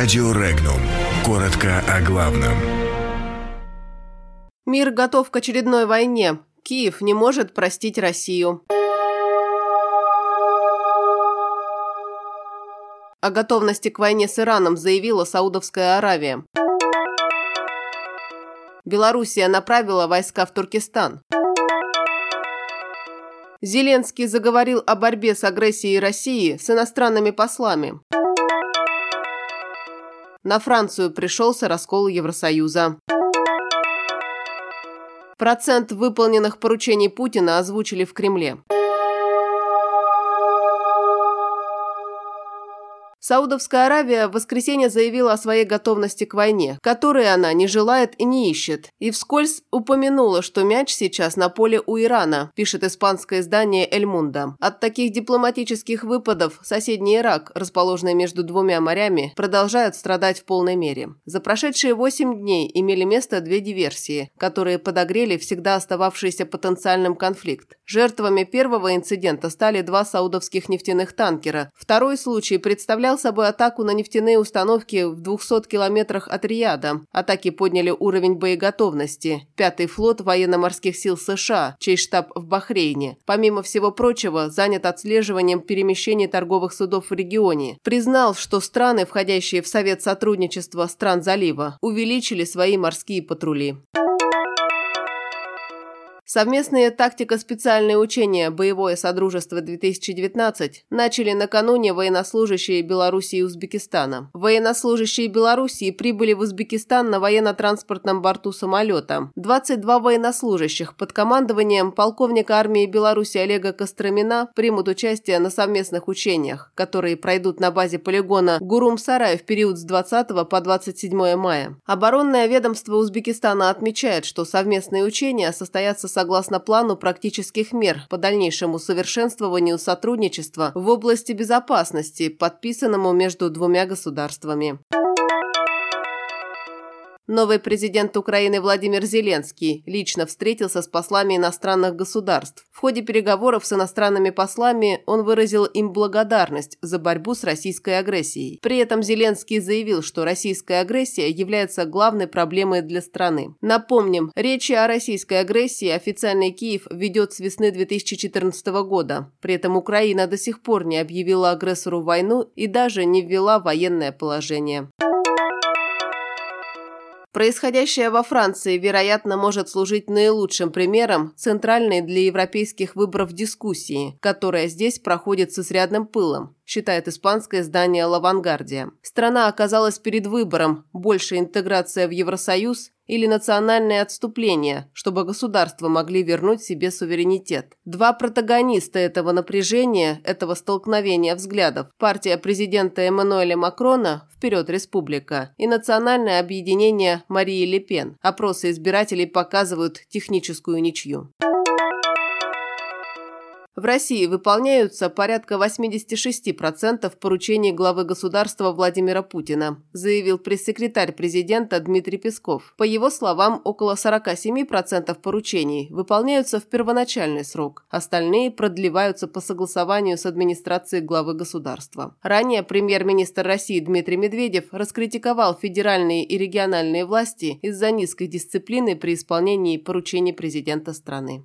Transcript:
Радио Регнум. Коротко о главном. Мир готов к очередной войне. Киев не может простить Россию. О готовности к войне с Ираном заявила Саудовская Аравия. Белоруссия направила войска в Туркестан. Зеленский заговорил о борьбе с агрессией России с иностранными послами. На Францию пришелся раскол Евросоюза. Процент выполненных поручений Путина озвучили в Кремле. Саудовская Аравия в воскресенье заявила о своей готовности к войне, которой она не желает и не ищет, и вскользь упомянула, что мяч сейчас на поле у Ирана, пишет испанское издание «Эль Мунда». От таких дипломатических выпадов соседний Ирак, расположенный между двумя морями, продолжает страдать в полной мере. За прошедшие восемь дней имели место две диверсии, которые подогрели всегда остававшийся потенциальным конфликт. Жертвами первого инцидента стали два саудовских нефтяных танкера. Второй случай представлял собой атаку на нефтяные установки в 200 километрах от Рияда. Атаки подняли уровень боеготовности. Пятый флот военно-морских сил США, чей штаб в Бахрейне, помимо всего прочего, занят отслеживанием перемещений торговых судов в регионе. Признал, что страны, входящие в Совет сотрудничества стран залива, увеличили свои морские патрули. Совместные тактико-специальные учения «Боевое Содружество-2019» начали накануне военнослужащие Беларуси и Узбекистана. Военнослужащие Белоруссии прибыли в Узбекистан на военно-транспортном борту самолета. 22 военнослужащих под командованием полковника армии Беларуси Олега Костромина примут участие на совместных учениях, которые пройдут на базе полигона Гурум-Сарай в период с 20 по 27 мая. Оборонное ведомство Узбекистана отмечает, что совместные учения состоятся согласно плану практических мер по дальнейшему совершенствованию сотрудничества в области безопасности, подписанному между двумя государствами. Новый президент Украины Владимир Зеленский лично встретился с послами иностранных государств. В ходе переговоров с иностранными послами он выразил им благодарность за борьбу с российской агрессией. При этом Зеленский заявил, что российская агрессия является главной проблемой для страны. Напомним, речи о российской агрессии официальный Киев ведет с весны 2014 года. При этом Украина до сих пор не объявила агрессору войну и даже не ввела военное положение. Происходящее во Франции, вероятно, может служить наилучшим примером центральной для европейских выборов дискуссии, которая здесь проходит с изрядным пылом, считает испанское издание «Лавангардия». Страна оказалась перед выбором – больше интеграция в Евросоюз или национальное отступление, чтобы государства могли вернуть себе суверенитет. Два протагониста этого напряжения, этого столкновения взглядов – партия президента Эммануэля Макрона «Вперед, республика» и национальное объединение Марии Ле Пен. Опросы избирателей показывают техническую ничью. В России выполняются порядка 86% поручений главы государства Владимира Путина, заявил пресс-секретарь президента Дмитрий Песков. По его словам, около 47% поручений выполняются в первоначальный срок, остальные продлеваются по согласованию с администрацией главы государства. Ранее премьер-министр России Дмитрий Медведев раскритиковал федеральные и региональные власти из-за низкой дисциплины при исполнении поручений президента страны.